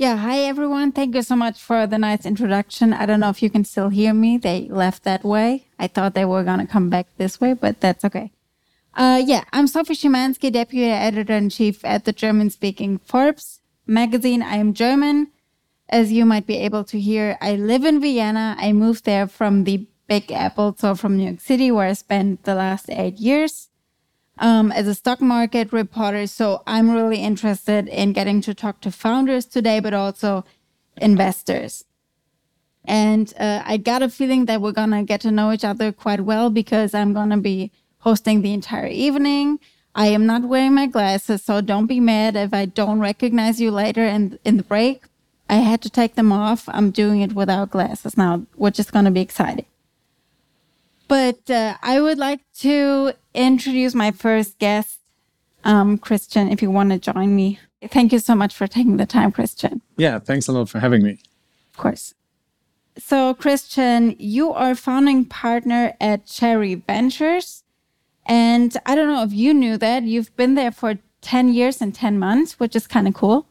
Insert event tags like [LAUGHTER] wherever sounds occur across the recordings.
Yeah, hi everyone. Thank you so much for the nice introduction. I don't know if you can still hear me. They left that way. I thought they were going to come back this way, but that's okay. Uh, yeah, I'm Sophie Schimansky, Deputy Editor in Chief at the German speaking Forbes magazine. I am German. As you might be able to hear, I live in Vienna. I moved there from the Big Apple, so from New York City, where I spent the last eight years um, as a stock market reporter. So I'm really interested in getting to talk to founders today, but also investors. And uh, I got a feeling that we're going to get to know each other quite well because I'm going to be hosting the entire evening. I am not wearing my glasses, so don't be mad if I don't recognize you later in, in the break. I had to take them off. I'm doing it without glasses now, which is going to be exciting. But uh, I would like to introduce my first guest, um, Christian, if you want to join me. Thank you so much for taking the time, Christian. Yeah, thanks a lot for having me. Of course. So, Christian, you are founding partner at Cherry Ventures. And I don't know if you knew that. You've been there for 10 years and 10 months, which is kind of cool.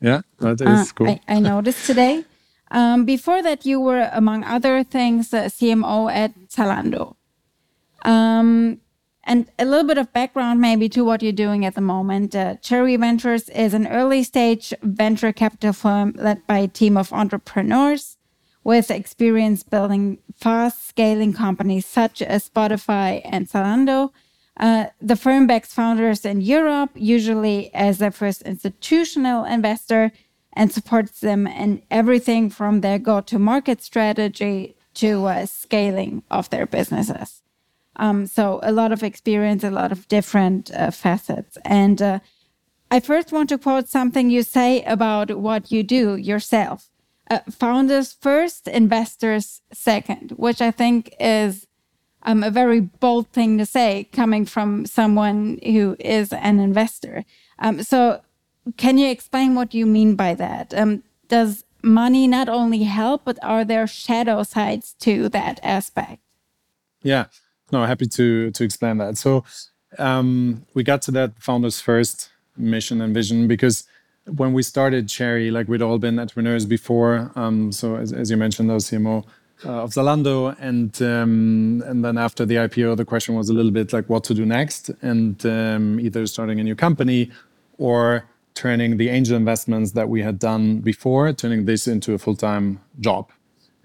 Yeah, that is uh, cool. I, I noticed today. Um, before that, you were, among other things, CMO at Zalando. Um, and a little bit of background, maybe, to what you're doing at the moment. Uh, Cherry Ventures is an early stage venture capital firm led by a team of entrepreneurs with experience building fast scaling companies such as Spotify and Zalando. Uh, the firm backs founders in Europe, usually as their first institutional investor, and supports them in everything from their go to market strategy to uh, scaling of their businesses. Um, so, a lot of experience, a lot of different uh, facets. And uh, I first want to quote something you say about what you do yourself uh, founders first, investors second, which I think is um, a very bold thing to say coming from someone who is an investor. Um, so, can you explain what you mean by that? Um, does money not only help, but are there shadow sides to that aspect? Yeah, no, happy to to explain that. So um, we got to that founders first mission and vision because when we started Cherry, like we'd all been entrepreneurs before. Um, so as, as, you mentioned, I was CMO uh, of Zalando, and um, and then after the IPO, the question was a little bit like what to do next, and um, either starting a new company or turning the angel investments that we had done before, turning this into a full time job.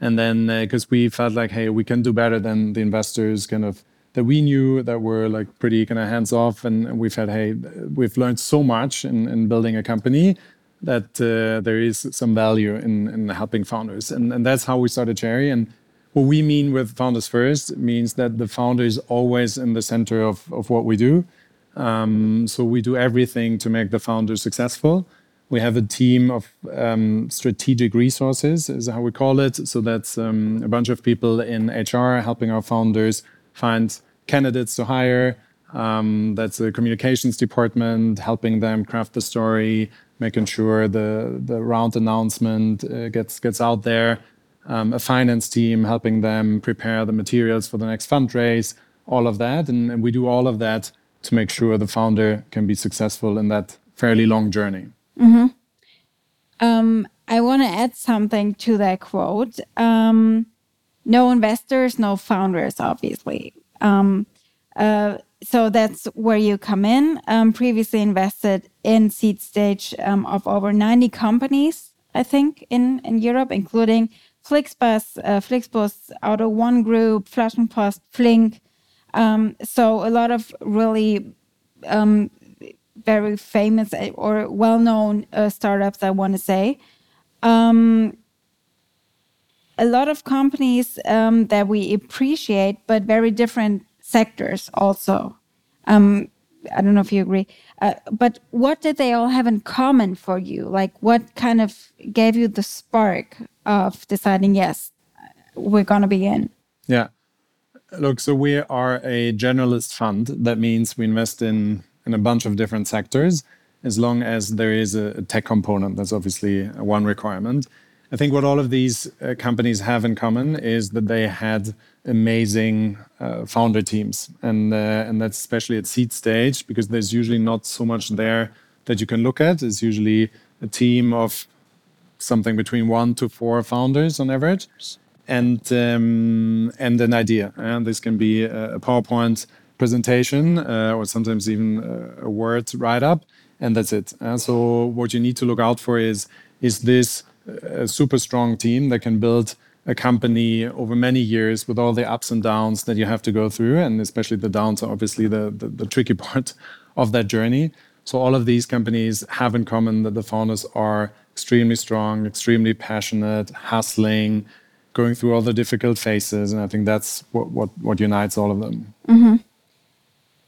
And then because uh, we felt like, hey, we can do better than the investors kind of that we knew that were like pretty kind of hands off. And, we felt, hey, we've learned so much in, in building a company that uh, there is some value in, in helping founders. And, and that's how we started Cherry. And what we mean with founders first means that the founder is always in the center of, of what we do. Um, so we do everything to make the founder successful. We have a team of um, strategic resources, is how we call it. So that's um, a bunch of people in HR helping our founders find candidates to hire. Um, that's the communications department helping them craft the story, making sure the the round announcement uh, gets gets out there. Um, a finance team helping them prepare the materials for the next fundraise. All of that, and, and we do all of that to make sure the founder can be successful in that fairly long journey. Mm-hmm. Um, I want to add something to that quote. Um, no investors, no founders, obviously. Um, uh, so that's where you come in. Um, previously invested in seed stage um, of over 90 companies, I think, in, in Europe, including Flixbus, uh, Flixbus, AUTO1 Group, Flaschenpost, Flink, um, so a lot of really um, very famous eh, or well-known uh, startups, I want to say. Um, a lot of companies um, that we appreciate, but very different sectors also. Um, I don't know if you agree. Uh, but what did they all have in common for you? Like, what kind of gave you the spark of deciding, yes, we're going to be in? Yeah. Look, so we are a generalist fund. That means we invest in in a bunch of different sectors. as long as there is a, tech component. That's obviously one requirement. I think what all of these uh, companies have in common is that they had amazing uh, founder teams, and uh, and that's especially at seed stage because there's usually not so much there that you can look at. It's usually a team of something between one to four founders on average, and um, and an idea. And this can be a PowerPoint presentation uh, or sometimes even a word write up, and that's it. Uh, so what you need to look out for is is this a super strong team that can build a company over many years with all the ups and downs that you have to go through, and especially the downs are obviously the, the, the tricky [LAUGHS] part of that journey. So all of these companies have in common that the founders are extremely strong, extremely passionate, hustling, going through all the difficult phases, and I think that's what what, what unites all of them. Mm-hmm.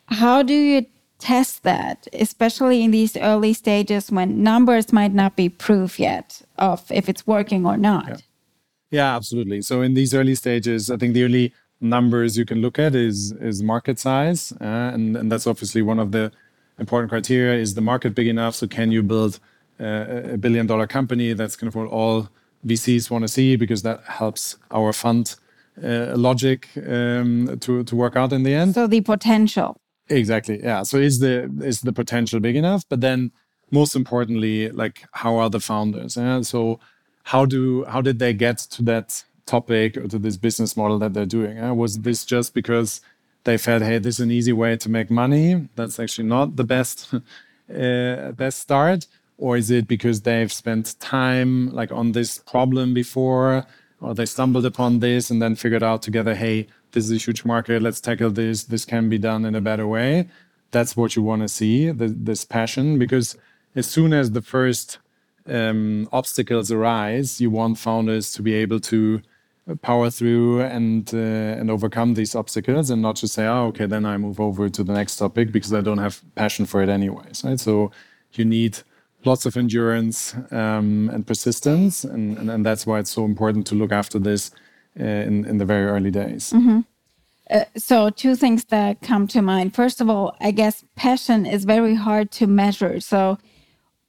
How do you test that, especially in these early stages when numbers might not be proof yet of if it's working or not. Yeah. yeah, absolutely. So in these early stages, I think the only numbers you can look at is is market size, uh, and and that's obviously one of the important criteria. Is the market big enough? So can you build uh, a billion dollar company? That's kind of what all VCs want to see because that helps our fund uh, logic um, to to work out in the end. So the potential. Exactly. Yeah. So is the is the potential big enough? But then most importantly, like how are the founders? Yeah? So how do how did they get to that topic or to this business model that they're doing? Yeah? Was this just because they felt, hey, this is an easy way to make money? That's actually not the best [LAUGHS] uh, best start. Or is it because they've spent time like on this problem before, or they stumbled upon this and then figured out together, hey, this is a huge market. Let's tackle this. This can be done in a better way. That's what you want to see, the, this passion, because as soon as the first um, obstacles arise, you want founders to be able to power through and uh, and overcome these obstacles, and not just say, "Oh, okay, then I move over to the next topic because I don't have passion for it anyways." Right? So you need lots of endurance um, and persistence, and, and, and that's why it's so important to look after this in in the very early days. Mm-hmm. Uh, so two things that come to mind. First of all, I guess passion is very hard to measure. So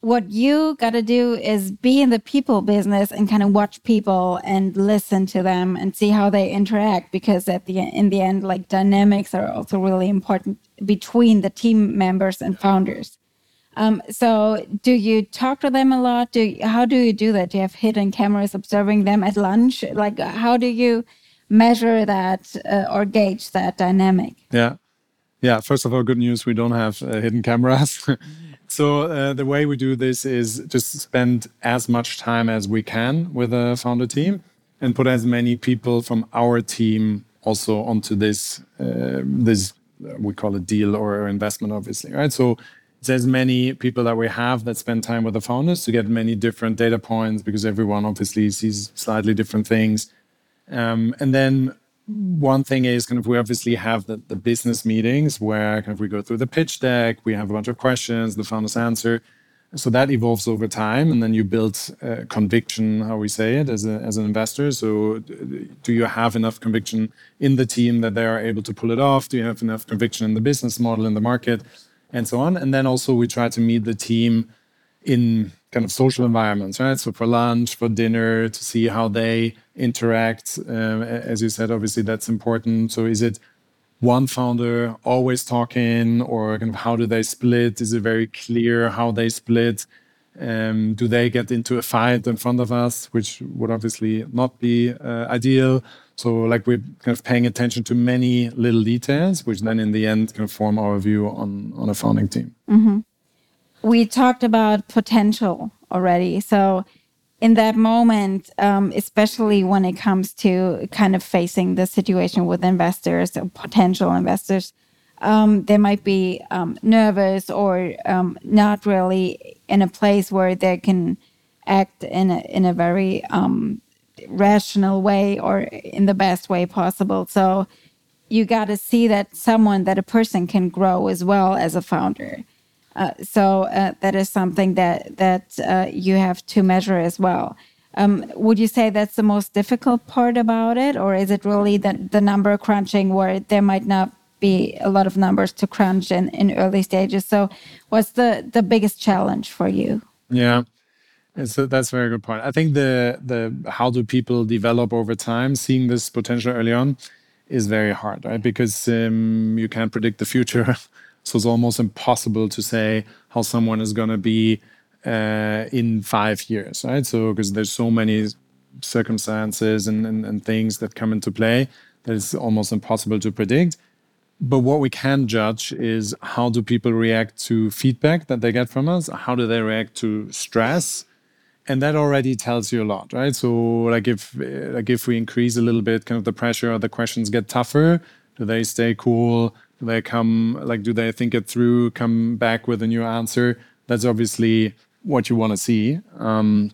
what you got to do is be in the people business and kind of watch people and listen to them and see how they interact because at the in the end like dynamics are also really important between the team members and founders um, so do you talk to them a lot? Do how do you do that? Do you have hidden cameras observing them at lunch? Like how do you measure that uh, or gauge that dynamic? Yeah, yeah. First of all, good news: we don't have uh, hidden cameras. [LAUGHS] so uh, the way we do this is just spend as much time as we can with the founder team and put as many people from our team also onto this uh, this uh, we call it deal or investment, obviously, right? So there's many people that we have that spend time with the founders to get many different data points because everyone obviously sees slightly different things. Um, and then one thing is kind of we obviously have the, the business meetings where kind of we go through the pitch deck, we have a bunch of questions, the founders answer. So that evolves over time, and then you build uh, conviction, how we say it, as, a, as an investor. So, do you have enough conviction in the team that they are able to pull it off? Do you have enough conviction in the business model, in the market? And so on. And then also we try to meet the team in kind of social environments, right? So for lunch, for dinner, to see how they interact. Um, as you said, obviously that's important. So is it one founder always talking, or kind of how do they split? Is it very clear how they split? Um, do they get into a fight in front of us, which would obviously not be uh, ideal? So, like we're kind of paying attention to many little details, which then in the end can form our view on on a founding team. Mm-hmm. We talked about potential already. So, in that moment, um, especially when it comes to kind of facing the situation with investors or potential investors, um, they might be um, nervous or um, not really in a place where they can act in a in a very um, rational way or in the best way possible. So you got to see that someone that a person can grow as well as a founder. Uh, so uh, that is something that that uh, you have to measure as well. Um, would you say that's the most difficult part about it, or is it really the, the number crunching where there might not be a lot of numbers to crunch in, in early stages. So, what's the the biggest challenge for you? Yeah. So that's a very good point. I think the the how do people develop over time, seeing this potential early on, is very hard, right? Because um, you can't predict the future, [LAUGHS] so it's almost impossible to say how someone is going to be uh, in five years, right? So because there's so many circumstances and, and, and things that come into play that it's almost impossible to predict. But what we can judge is how do people react to feedback that they get from us? How do they react to stress? And that already tells you a lot right? So like if like if we increase a little bit kind of the pressure the questions get tougher do they stay cool? Do they come like do they think it through come back with a new answer? That's obviously what you want to see. Um,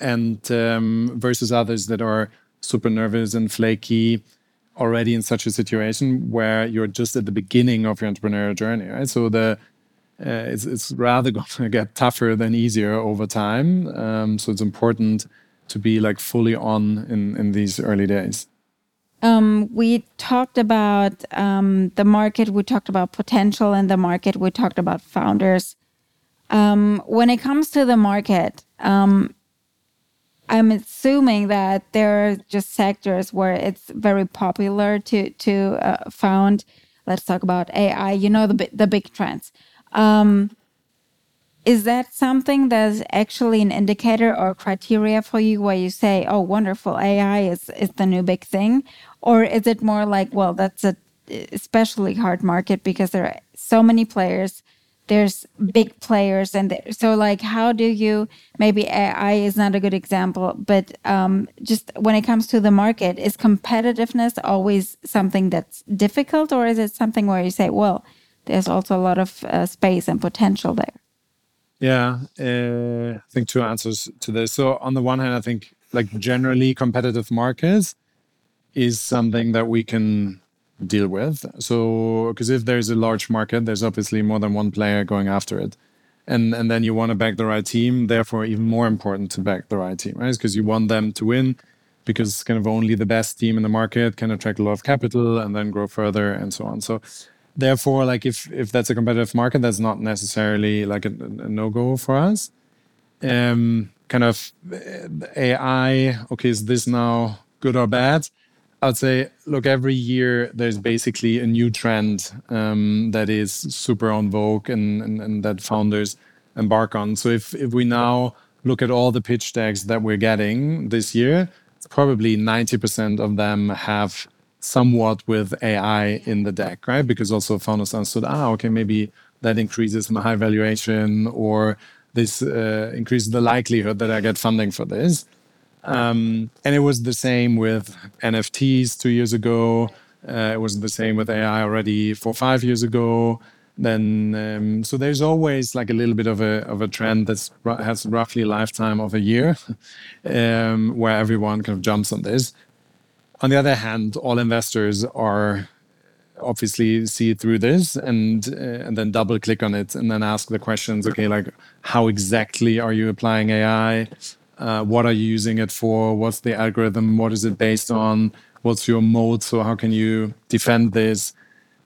and um, versus others that are super nervous and flaky already in such a situation where you're just at the beginning of your entrepreneurial journey right? So the uh, it's, it's rather [LAUGHS] going to get tougher than easier over time. Um, so it's important to be like fully on in, in these early days. Um, we talked about um, the market, we talked about potential in the market, we talked about founders. Um, when it comes to the market, um, I'm assuming that there are just sectors where it's very popular to to uh, found. Let's talk about AI. You know the the big trends. Um, is that something that's actually an indicator or criteria for you where you say, oh, wonderful, AI is, is the new big thing? Or is it more like, well, that's a especially hard market because there are so many players there's big players and so like how do you maybe ai is not a good example but um, just when it comes to the market is competitiveness always something that's difficult or is it something where you say well there's also a lot of uh, space and potential there. Yeah, uh, I think two answers to this. So on the one hand, I think like generally competitive markets is something that we can deal with. So because if there's a large market, there's obviously more than one player going after it. And, and then you want to back the right team. Therefore, even more important to back the right team, right? Because you want them to win, because kind of only the best team in the market can attract a lot of capital and then grow further and so on. So therefore like if if that's a competitive market that's not necessarily like a, a no-go for us. Um kind of ai okay is this now good or bad? I'd say look every year there's basically a new trend um, that is super on vogue and, and, and that founders embark on. So if if we now look at all the pitch decks that we're getting this year probably 90% of them have somewhat with AI in the deck, right? Because also founders understood, ah, okay, maybe that increases my high valuation or this uh, increases the likelihood that I get funding for this. Um, and it was the same with NFTs two years ago. Uh, it was the same with AI already four, five years ago. Then, um, so there's always like a little bit of a of a trend that has roughly a lifetime of a year, [LAUGHS] um, where everyone kind of jumps on this. On the other hand, all investors are obviously see through this and uh, and then double click on it and then ask the questions okay like how exactly are you applying ai uh, what are you using it for? What's the algorithm? What is it based on? What's your mode so how can you defend this?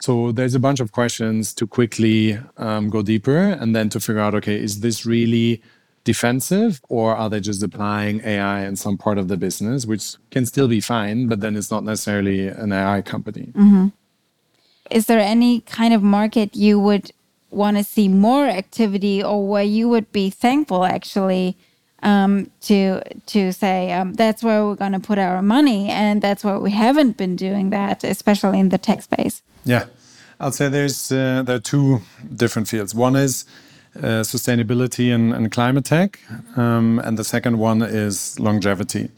So there's a bunch of questions to quickly um, go deeper and then to figure out okay is this really defensive or are they just applying AI in some part of the business, which can still be fine, but then it's not necessarily an AI company. Mm-hmm. Is there any kind of market you would want to see more activity or where you would be thankful actually um, to to say um, that's where we're going to put our money and that's where we haven't been doing that, especially in the tech space? Yeah, I'd say there's uh, there are two different fields. One is sustainability and, and, climate tech. Um, and the second one is longevity.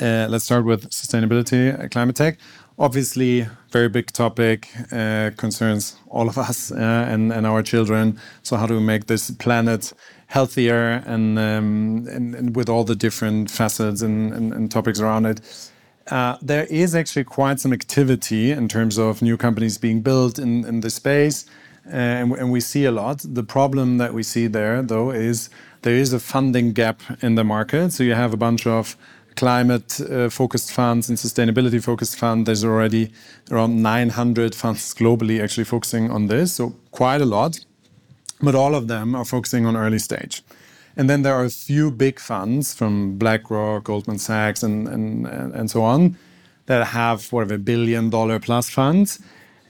Uh, let's start with sustainability, uh, climate tech. Obviously, very big topic, uh, concerns all of [LAUGHS] us uh, and, and our children. So, how do we make this planet healthier and, um, and, and, with all the different facets and, and, and topics around it? Uh, there is actually quite some activity in terms of new companies being built in, in this space and, and we see a lot. The problem that we see there, though, is there is a funding gap in the market. So you have a bunch of climate uh, focused funds and sustainability focused fund. There's already around 900 funds globally actually focusing on this, so quite a lot. But all of them are focusing on early stage. And then there are a few big funds from BlackRock, Goldman Sachs, and, and, and so on that have whatever billion dollar plus funds.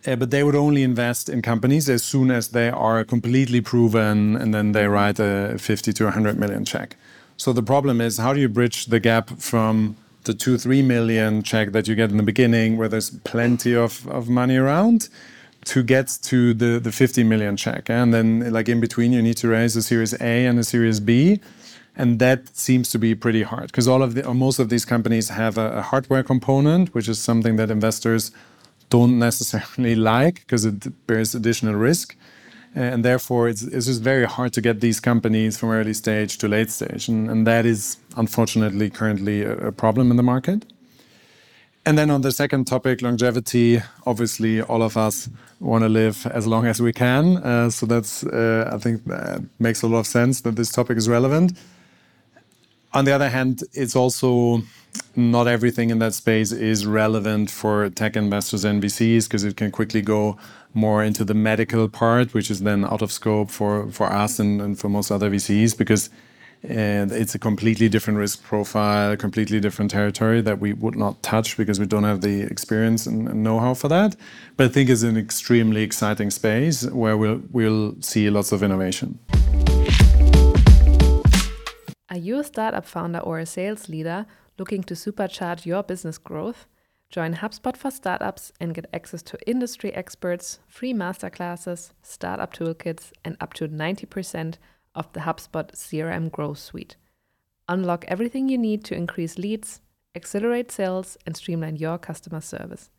Uh, but they would only invest in companies as soon as they are completely proven and then they write a 50 to 100 million check. So the problem is how do you bridge the gap from the two, three million check that you get in the beginning where there's plenty of, of money around to get to the, the 50 million check. And then like in between you need to raise a series A and a series B. And that seems to be pretty hard because all of the most of these companies have a, a hardware component, which is something that investors don't necessarily [LAUGHS] like because it bears additional risk. And therefore, it's, it's just very hard to get these companies from early stage to late stage. And, and that is unfortunately currently a, a problem in the market. And then on the second topic, longevity, obviously all of us want to live as long as we can. Uh, so that's, uh, I think, that makes a lot of sense that this topic is relevant. On the other hand, it's also not everything in that space is relevant for tech investors and VCs because it can quickly go more into the medical part, which is then out of scope for, for us and, and for most other VCs because and it's a completely different risk profile, completely different territory that we would not touch because we don't have the experience and, and know-how for that. But I think it's an extremely exciting space where we'll we'll see lots of innovation. Are you a startup founder or a sales leader Looking to supercharge your business growth? Join HubSpot for Startups and get access to industry experts, free masterclasses, startup toolkits, and up to 90% of the HubSpot CRM Growth Suite. Unlock everything you need to increase leads, accelerate sales, and streamline your customer service.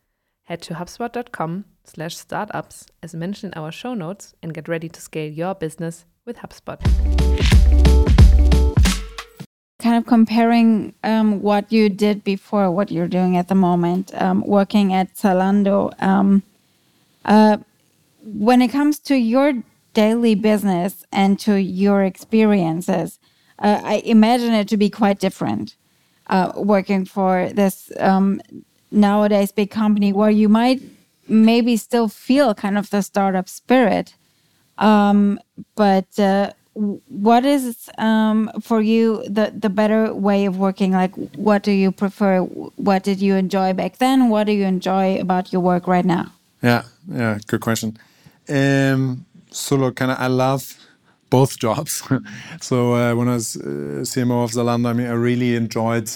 Head to hubspot.com/startups as mentioned in our show notes and get ready to scale your business with HubSpot kind of comparing um, what you did before, what you're doing at the moment, um, working at Zalando. Um, uh, when it comes to your daily business and to your experiences, uh, I imagine it to be quite different. Uh, working for this um, nowadays big company where you might maybe still feel kind of the startup spirit, um, but uh, what is um, for you the the better way of working? Like what do you prefer? What did you enjoy back then? What do you enjoy about your work right now? Yeah yeah good question. Um, so look kind of i love both jobs. [LAUGHS] So uh, when i was uh, cmo of zalando i mean i really enjoyed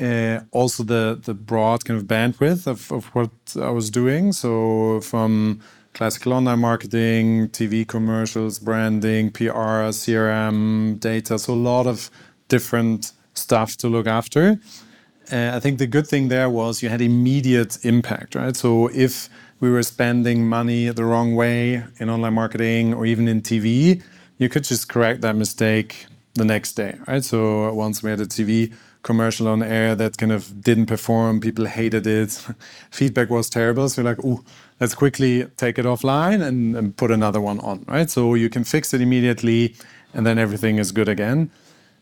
uh, also the the broad kind of bandwidth of, of what i was doing. So from classical online marketing, TV commercials, branding, PR, CRM, data. So a lot of different stuff to look after. Uh, I think the good thing there was you had immediate impact, right? So if we were spending money the wrong way in online marketing or even in TV, you could just correct that mistake the next day, right? So once we had a TV commercial on air that kind of didn't perform, people hated it, [LAUGHS] feedback was terrible. So we're like, oh, let's quickly take it offline and, and put another one on, right? So you can fix it immediately and then everything is good again.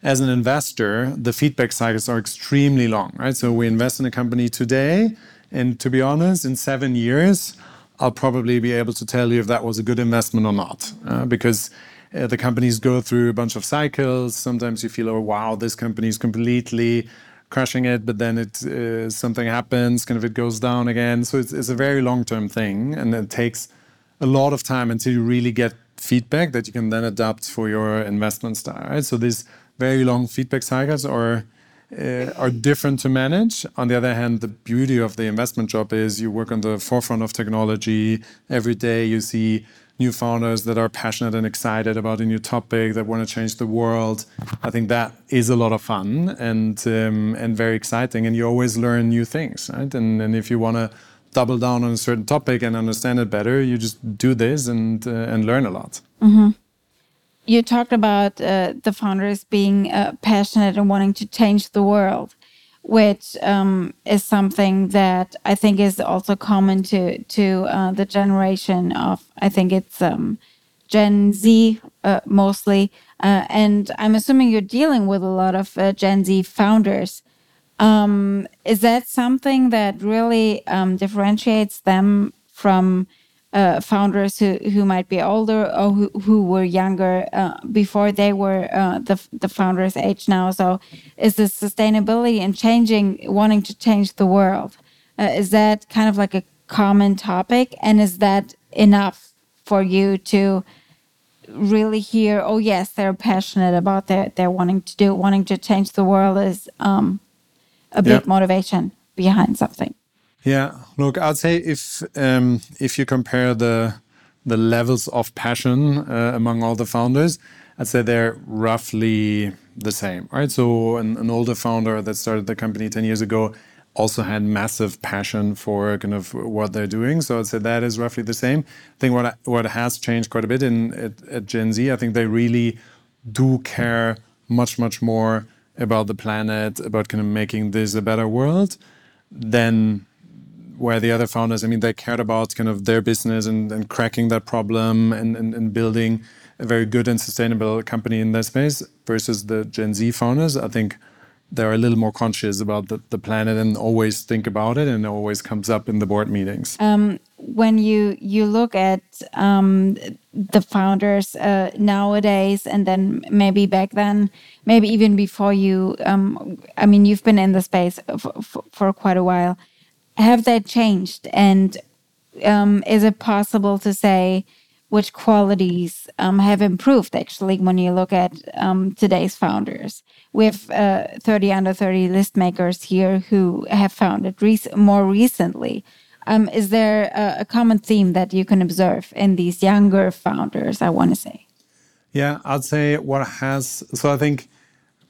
As an investor, the feedback cycles are extremely long, right? So we invest in a company today, and to be honest, in seven years, I'll probably be able to tell you if that was a good investment or not, uh, because uh, the companies go through a bunch of cycles. Sometimes you feel, oh wow, this company is completely crushing it, but then it uh, something happens, kind of it goes down again. So it's, it's a very long term thing, and it takes a lot of time until you really get feedback that you can then adapt for your investment style. Right? So these very long feedback cycles are uh, are different to manage. On the other hand, the beauty of the investment job is you work on the forefront of technology every day. You see new founders that are passionate and excited about a new topic that want to change the world. I think that is a lot of fun and um, and very exciting, and you always learn new things, right? And and if you want to double down on a certain topic and understand it better, you just do this and uh, and learn a lot. Mm-hmm. You talked about uh, the founders being uh, passionate and wanting to change the world which um, is something that I think is also common to to uh, the generation of I think it's um, Gen Z uh, mostly, uh, and I'm assuming you're dealing with a lot of uh, Gen Z founders. Um, is that something that really um, differentiates them from uh, founders who, who might be older or who, who were younger uh, before they were uh, the, the founders' age now? So, is this sustainability and changing, wanting to change the world, uh, is that kind of like a common topic? And is that enough for you to? really hear oh yes they're passionate about their they're wanting to do wanting to change the world is um, a big yeah. motivation behind something yeah look i'd say if um, if you compare the the levels of passion uh, among all the founders i'd say they're roughly the same right so an, an older founder that started the company 10 years ago also had massive passion for kind of what they're doing. So I'd say that is roughly the same. I think what what has changed quite a bit in at, at Gen Z, I think they really do care much much more about the planet, about kind of making this a better world than where the other founders, I mean, they cared about kind of their business and, and cracking that problem and, and, and building a very good and sustainable company in that space versus the Gen Z founders. I think they're a little more conscious about the, the planet and always think about it and it always comes up in the board meetings um, when you you look at um, the founders uh, nowadays and then maybe back then maybe even before you um, i mean you've been in the space for, quite a while have that changed and um, is it possible to say which qualities um, have improved actually when you look at um, today's founders. We have uh, 30 under 30 list makers here who have founded rec- more recently. Um, is there a, a, common theme that you can observe in these younger founders? I want to say. Yeah, I'd say what has so I think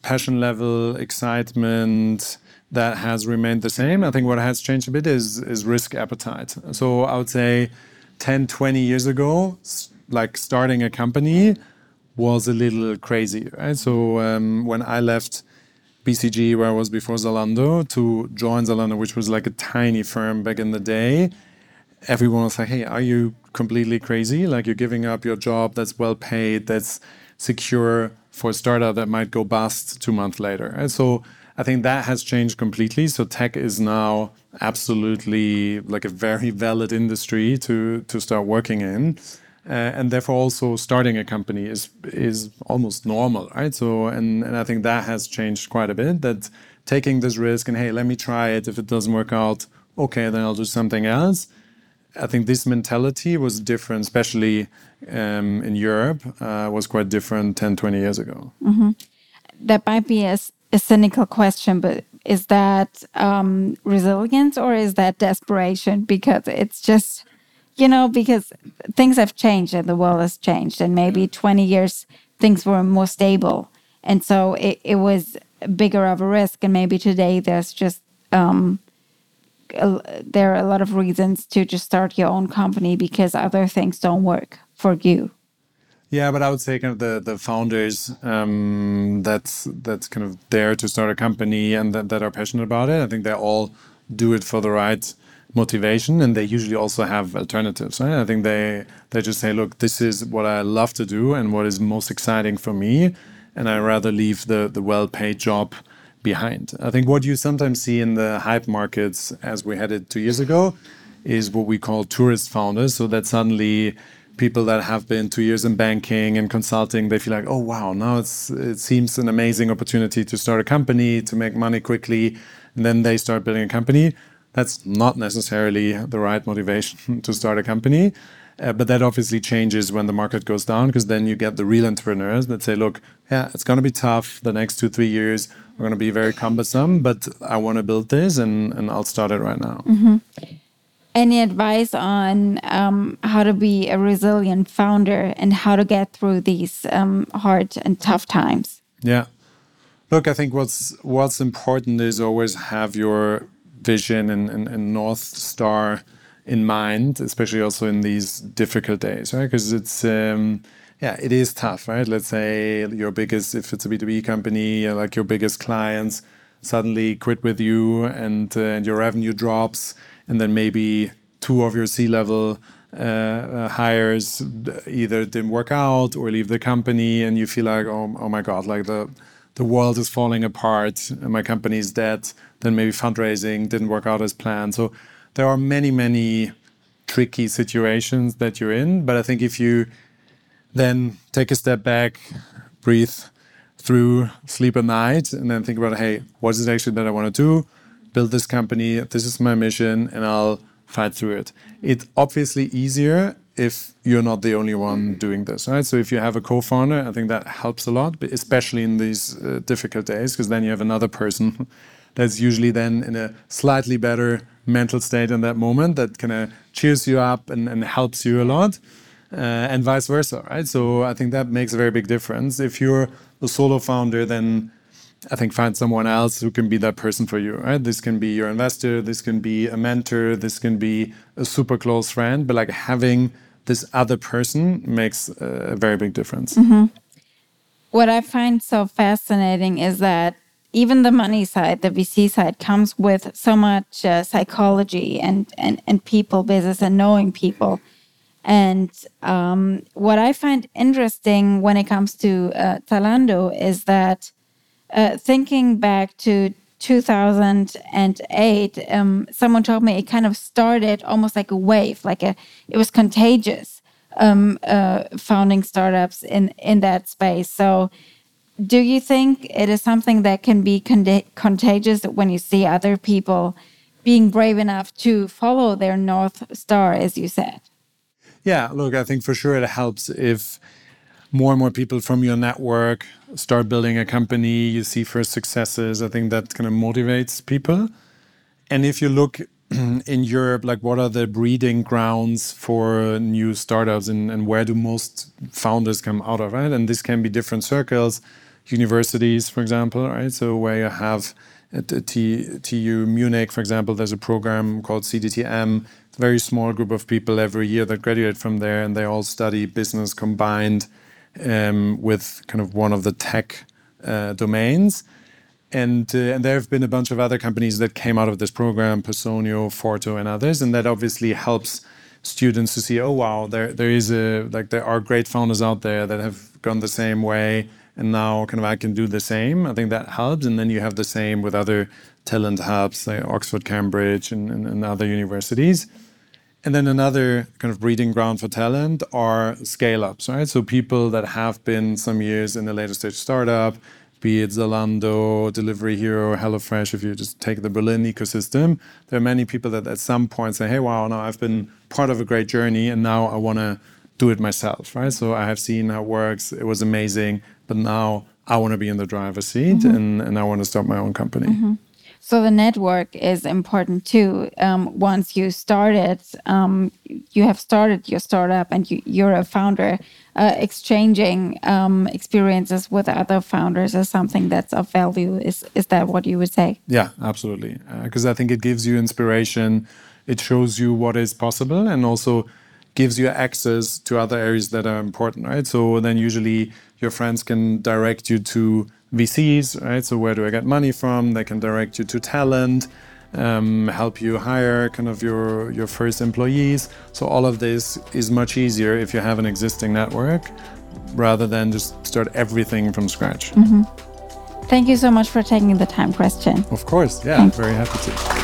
passion level, excitement that has remained the same. I think what has changed a bit is is risk appetite. So I would say 10, 20 years ago, like starting a company was a little crazy, right? So um, when I left BCG, where I was before Zalando, to join Zalando, which was like a tiny firm back in the day, everyone was like, hey, are you completely crazy? Like you're giving up your job that's well paid, that's secure for a startup that might go bust two months later. Right? So I think that has changed completely. So tech is now absolutely like a very valid industry to to start working in. Uh, and therefore also starting a company is is almost normal right so and and i think that has changed quite a bit that taking this risk and hey let me try it if it doesn't work out okay then i'll do something else i think this mentality was different especially um, in europe uh, was quite different 10 20 years ago mm-hmm. that might be a, a cynical question but is that um, resilience or is that desperation? Because it's just, you know, because things have changed and the world has changed, and maybe 20 years things were more stable. And so it, it was bigger of a risk. And maybe today there's just, um, there are a lot of reasons to just start your own company because other things don't work for you. Yeah, but I would say kind of the the founders um, that's that's kind of there to start a company and that, that are passionate about it. I think they all do it for the right motivation, and they usually also have alternatives. Right? I think they they just say, look, this is what I love to do and what is most exciting for me, and I rather leave the the well paid job behind. I think what you sometimes see in the hype markets, as we had it two years ago, is what we call tourist founders. So that suddenly people that have been two years in banking and consulting, they feel like, oh wow, now it's it seems an amazing opportunity to start a company to make money quickly, and then they start building a company. That's not necessarily the right motivation [LAUGHS] to start a company. Uh, but that obviously changes when the market goes down because then you get the real entrepreneurs that say, look, yeah, it's going to be tough. The next two, three years are going to be very cumbersome, but I want to build this and, and I'll start it right now. Mm-hmm any advice on um, how to be a resilient founder and how to get through these um, hard and tough times? Yeah. Look, I think what's what's important is always have your vision and, and, and north star in mind, especially also in these difficult days, right? Because it's um, yeah, it is tough, right? Let's say your biggest, if it's a B two B company, like your biggest clients suddenly quit with you, and, uh, and your revenue drops and then maybe two of your C level uh, uh, hires either didn't work out or leave the company, and you feel like, oh, oh my god, like the the world is falling apart, my company is dead, then maybe fundraising didn't work out as planned. So there are many, many tricky situations that you're in. But I think if you then take a step back, breathe through, sleep at night, and then think about, hey, what is it actually that I want to do? Build this company. This is my mission, and I'll fight through it. It's obviously easier if you're not the only one doing this, right? So if you have a co-founder, I think that helps a lot, especially in these uh, difficult days, because then you have another person that's usually then in a slightly better mental state in that moment that kind of cheers you up and, and helps you a lot, uh, and vice versa, right? So I think that makes a very big difference. If you're a solo founder, then I think find someone else who can be that person for you, right? This can be your investor, this can be a mentor, this can be a super close friend, but like having this other person makes a very big difference. Mm-hmm. What I find so fascinating is that even the money side, the VC side, comes with so much uh, psychology and, and, and people business and knowing people. And um, what I find interesting when it comes to uh, Zalando is that uh, thinking back to 2008, um, someone told me it kind of started almost like a wave, like a it was contagious. Um, uh, founding startups in in that space. So, do you think it is something that can be con- contagious when you see other people being brave enough to follow their north star, as you said? Yeah, look, I think for sure it helps if more and more people from your network start building a company, you see first successes. I think that kind of motivates people. And if you look [CLEARS THROAT] in Europe, like what are the breeding grounds for new startups and, and where do most founders come out of, right? And this can be different circles, universities, for example, right? So where you have at T, TU Munich, for example, there's a program called CDTM. It's a very small group of people every year that graduate from there and they all study business combined um, with kind of one of the tech uh, domains. And, uh, and there have been a bunch of other companies that came out of this program, Personio, Forto, and others, and that obviously helps students to see, oh wow, there there is a like there are great founders out there that have gone the same way, and now kind of I can do the same. I think that helps, and then you have the same with other talent hubs like Oxford, Cambridge, and, and, and other universities. And then another kind of breeding ground for talent are scale ups, right? So people that have been some years in a later stage startup, be it Zalando, Delivery Hero, HelloFresh, if you just take the Berlin ecosystem, there are many people that at some point say, hey, wow, now I've been part of a great journey and now I want to do it myself, right? So I have seen how it works. It was amazing, but now I want to be in the driver's seat mm-hmm. and, and I want to start my own company. Mm-hmm. So the network is important too. Um, once you started, um, you have started your startup and you, are a founder. Uh, exchanging um, experiences with other founders is something that's of value. Is is that what you would say? Yeah, absolutely. Because uh, I think it gives you inspiration. It shows you what is possible, and also gives you access to other areas that are important, right? So then usually your friends can direct you to VCs, right? So where do I get money from? They can direct you to talent, um, help you hire kind of your your first employees. So all of this is much easier if you have an existing network, rather than just start everything from scratch. Mm-hmm. Thank you so much for taking the time, Christian. Of course, yeah, Thanks. very happy to.